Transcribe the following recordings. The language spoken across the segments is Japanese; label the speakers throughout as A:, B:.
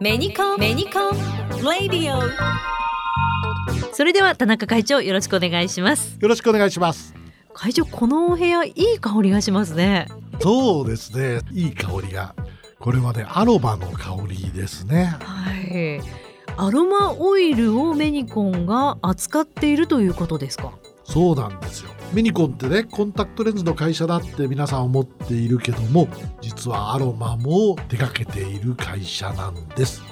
A: メニコンメニコンレディオそれでは田中会長よろしくお願いします。
B: よろしくお願いします。
A: 会長このお部屋いい香りがしますね。
B: そうですね。いい香りが。これはねアロマの香りですね。
A: はい。アロマオイルをメニコンが扱っているということですか？
B: そうなんですよメニコンってねコンタクトレンズの会社だって皆さん思っているけども実はアロマも手掛けている会社なんです。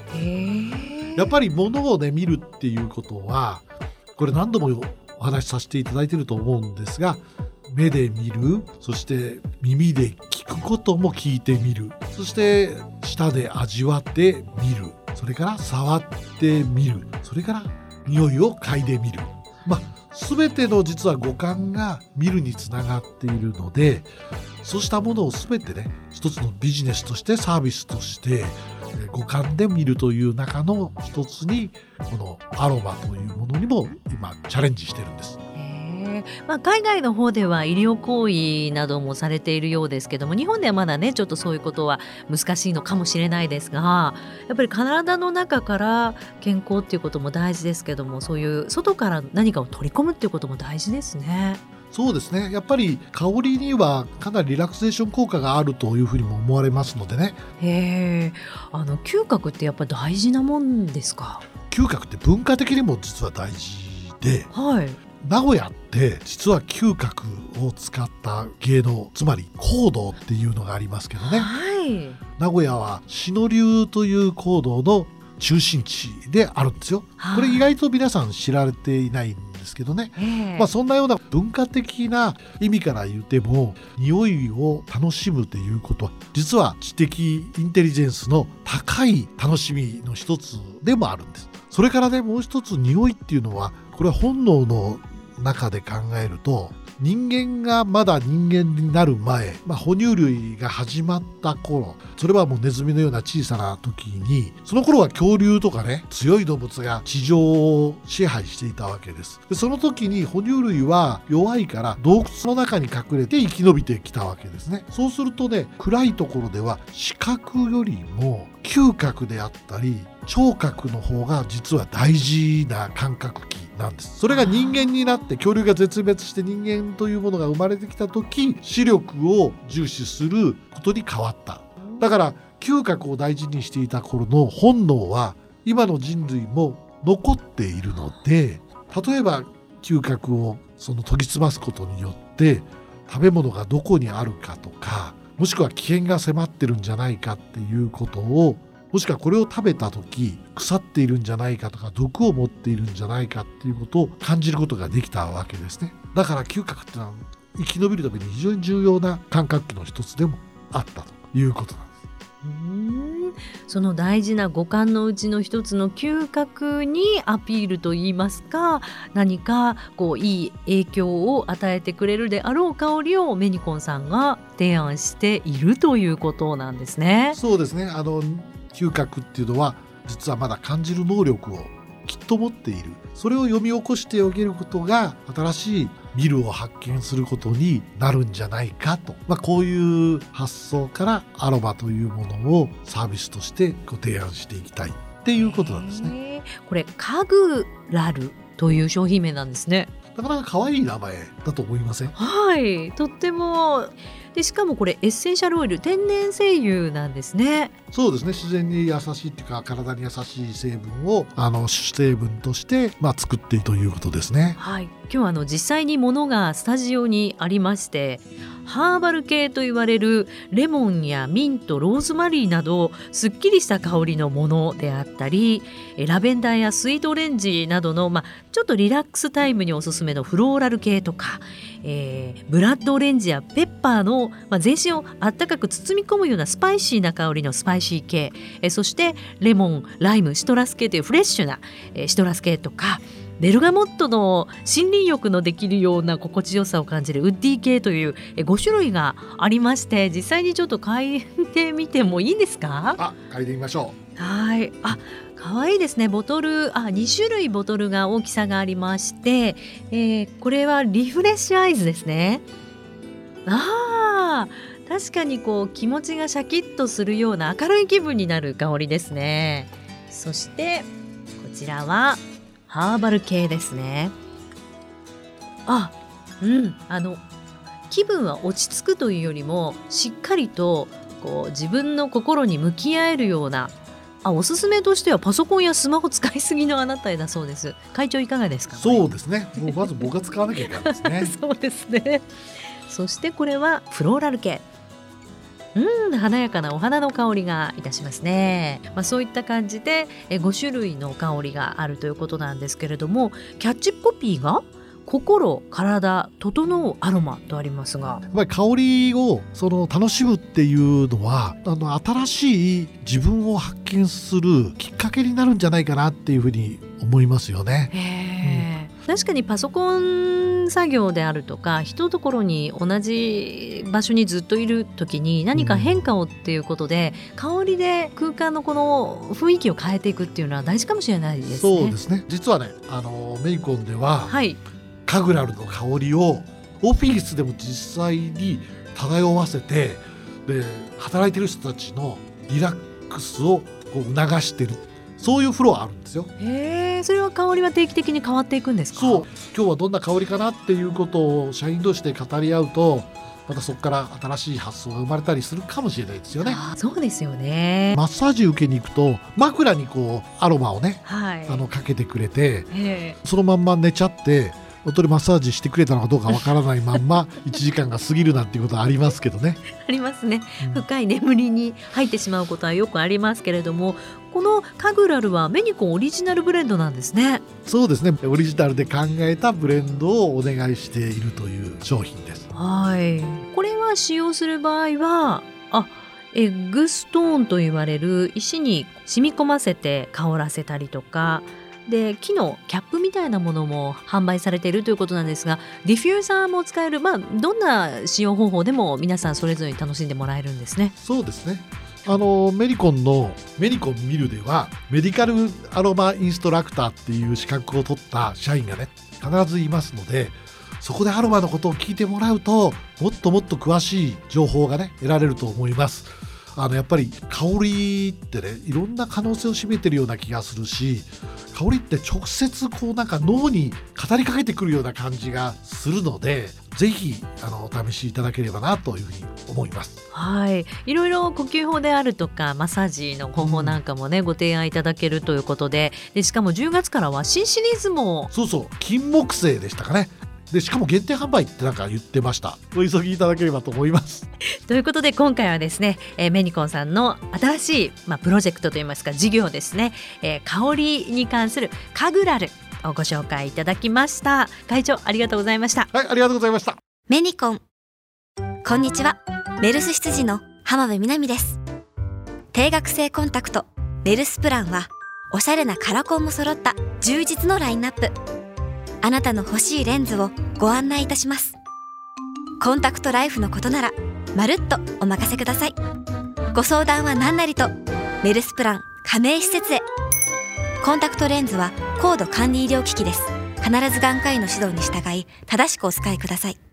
B: やっぱり物をね見るっていうことはこれ何度もお話しさせていただいてると思うんですが目で見るそして耳で聞くことも聞いてみるそして舌で味わってみるそれから触ってみるそれから匂いを嗅いでみる。まあ全ての実は五感が見るにつながっているのでそうしたものを全てね一つのビジネスとしてサービスとして五感で見るという中の一つにこのアロマというものにも今チャレンジしてるんです。
A: まあ、海外の方では医療行為などもされているようですけども日本ではまだねちょっとそういうことは難しいのかもしれないですがやっぱり体の中から健康っていうことも大事ですけどもそういう外から何かを取り込むっていうことも大事ですね。
B: そうですね。やっぱり香りにはかなりリラクゼーション効果があるというふうにも思われますのでね。
A: へえ。あの嗅覚ってやっぱ大事なもんですか？
B: 嗅覚って文化的にも実は大事で、
A: はい、
B: 名古屋って実は嗅覚を使った芸能つまり香道っていうのがありますけどね、
A: はい、
B: 名古屋は篠流という香道の中心地であるんですよ。これ意外と皆さん知られていないんですけどね、まあ、そんなような文化的な意味から言っても匂いを楽しむということは実は知的インテリジェンスの高い楽しみの一つでもあるんです。それからねもう一つ匂いっていうのはこれは本能の中で考えると人間がまだ人間になる前、まあ、哺乳類が始まった頃それはもうネズミのような小さな時にその頃は恐竜とかね強い動物が地上を支配していたわけです。でその時に哺乳類は弱いから洞窟の中に隠れて生き延びてきたわけですね。そうするとね暗いところでは視覚よりも嗅覚であったり聴覚の方が実は大事な感覚器。なんです。それが人間になって恐竜が絶滅して人間というものが生まれてきた時視力を重視することに変わった。だから嗅覚を大事にしていた頃の本能は今の人類も残っているので例えば嗅覚をその研ぎ澄ますことによって食べ物がどこにあるかとかもしくは危険が迫ってるんじゃないかっていうことをもしくはこれを食べた時腐っているんじゃないかとか毒を持っているんじゃないかっていうことを感じることができたわけですね。だから嗅覚っていうのは生き延びるために非常に重要な感覚器の一つでもあったということなんです。
A: うん。その大事な五感のうちの一つの嗅覚にアピールといいますか何かこういい影響を与えてくれるであろう香りをメニコンさんが提案しているということなんですね。
B: そうですね。あの嗅覚っていうのは実はまだ感じる能力をきっと持っている。それを読み起こしておけることが新しいビルを発見することになるんじゃないかと、まあ、こういう発想からアロマというものをサービスとしてご提案していきたいっていうことなんですね。
A: これカグラルという商品名なんですね。
B: なかなか可愛い名前だと思いません？
A: はい。とってもでしかもこれエッセンシャルオイル天然精油なんですね。
B: そうですね。自然に優しいっていうか体に優しい成分をあの主成分としてまあ作っているということですね。
A: はい。今日はあの実際にものがスタジオにありましてハーバル系と言われるレモンやミントローズマリーなどすっきりした香りのものであったりラベンダーやスイートオレンジなどの、まあ、ちょっとリラックスタイムにおすすめのフローラル系とか、えー、ブラッドオレンジやペッパーの、まあ、全身をあったかく包み込むようなスパイシーな香りのスパイシー系、えー、そしてレモンライムシトラス系というフレッシュな、えー、シトラス系とかベルガモットの森林浴のできるような心地よさを感じるウッディ系という5種類がありまして実際にちょっと嗅いでみてもいいんですか？
B: あ嗅いでみましょ
A: う。はい。あ可愛いですね。ボトルあ2種類ボトルが大きさがありまして、えー、これはリフレッシュアイズですね。あ確かにこう気持ちがシャキッとするような明るい気分になる香りですね。そしてこちらはハーバル系ですね。あうん。あの気分は落ち着くというよりもしっかりとこう自分の心に向き合えるようなあおすすめとしてはパソコンやスマホ使いすぎのあなたへだそうです。会長いかがですか？
B: そうですね。もうまず僕が使わなきゃいけないですね。
A: そうですね。そしてこれはフローラル系。うん華やかなお花の香りがいたしますね、まあ、そういった感じでえ5種類の香りがあるということなんですけれどもキャッチコピーが心体整うアロマとありますが
B: やっぱり香りをその楽しむっていうのはあの新しい自分を発見するきっかけになるんじゃないかなっていうふうに思いますよね。
A: うん、確かにパソコン作業であるとか一ところに同じ場所にずっといる時に何か変化をっていうことで、うん、香りで空間のこの雰囲気を変えていくっていうのは大事かもしれないですね。
B: そうですね実はねあのメイコンでは、はいカグラルの香りをオフィスでも実際に漂わせてで働いてる人たちのリラックスをこう促してるそういうフロアあるんですよ。
A: へえ、それは香りは定期的に変わっていくんですか？
B: そう、今日はどんな香りかなっていうことを社員同士で語り合うと、またそこから新しい発想が生まれたりするかもしれないですよね。
A: そうですよね。
B: マッサージ受けに行くと枕にこうアロマをね、はい、あのかけてくれて、そのまんま寝ちゃって。おとりマッサージしてくれたのかどうかわからないまんま 1時間が過ぎるなんていうことはありますけどね。
A: ありますね、うん、深い眠りに入ってしまうことはよくありますけれどもこのカグラルはメニコンオリジナルブレンドなんですね。
B: そうですねオリジナルで考えたブレンドをお願いしているという商品です。
A: はいこれは使用する場合はあエッグストーンと言われる石に染み込ませて香らせたりとかで木のキャップみたいなものも販売されているということなんですがディフューザーも使える、まあ、どんな使用方法でも皆さんそれぞれに楽しんでもらえるんですね。
B: そうですねあのメリコンのメリコンミルではメディカルアロマインストラクターっていう資格を取った社員がね必ずいますのでそこでアロマのことを聞いてもらうともっともっと詳しい情報がね得られると思います。あのやっぱり香りってねいろんな可能性を秘めてるような気がするし香りって直接こうなんか脳に語りかけてくるような感じがするのでぜひあのお試しいただければなというふうに思います。
A: はい、いろいろ呼吸法であるとかマッサージの方法なんかもね、うん、ご提案いただけるということででしかも10月からは新シリーズも。
B: そうそう。金木犀でしたかねでしかも限定販売ってなんか言ってました。お急ぎいただければと思います。
A: ということで今回はですね、えー、メニコンさんの新しい、まあ、プロジェクトといいますか事業ですね、えー、香りに関するカグラルをご紹介いただきました。会長ありがとうございました。
B: はいありがとうございました。
C: メニコン。こんにちは。メルス羊の浜辺美波です。定額制コンタクト。メルスプランはおしゃれなカラコンも揃った充実のラインナップあなたの欲しいレンズをご案内いたします。コンタクトライフのことならまるっとお任せください。ご相談は何なりとメルスプラン加盟施設へ。コンタクトレンズは高度管理医療機器です。必ず眼科医の指導に従い正しくお使いください。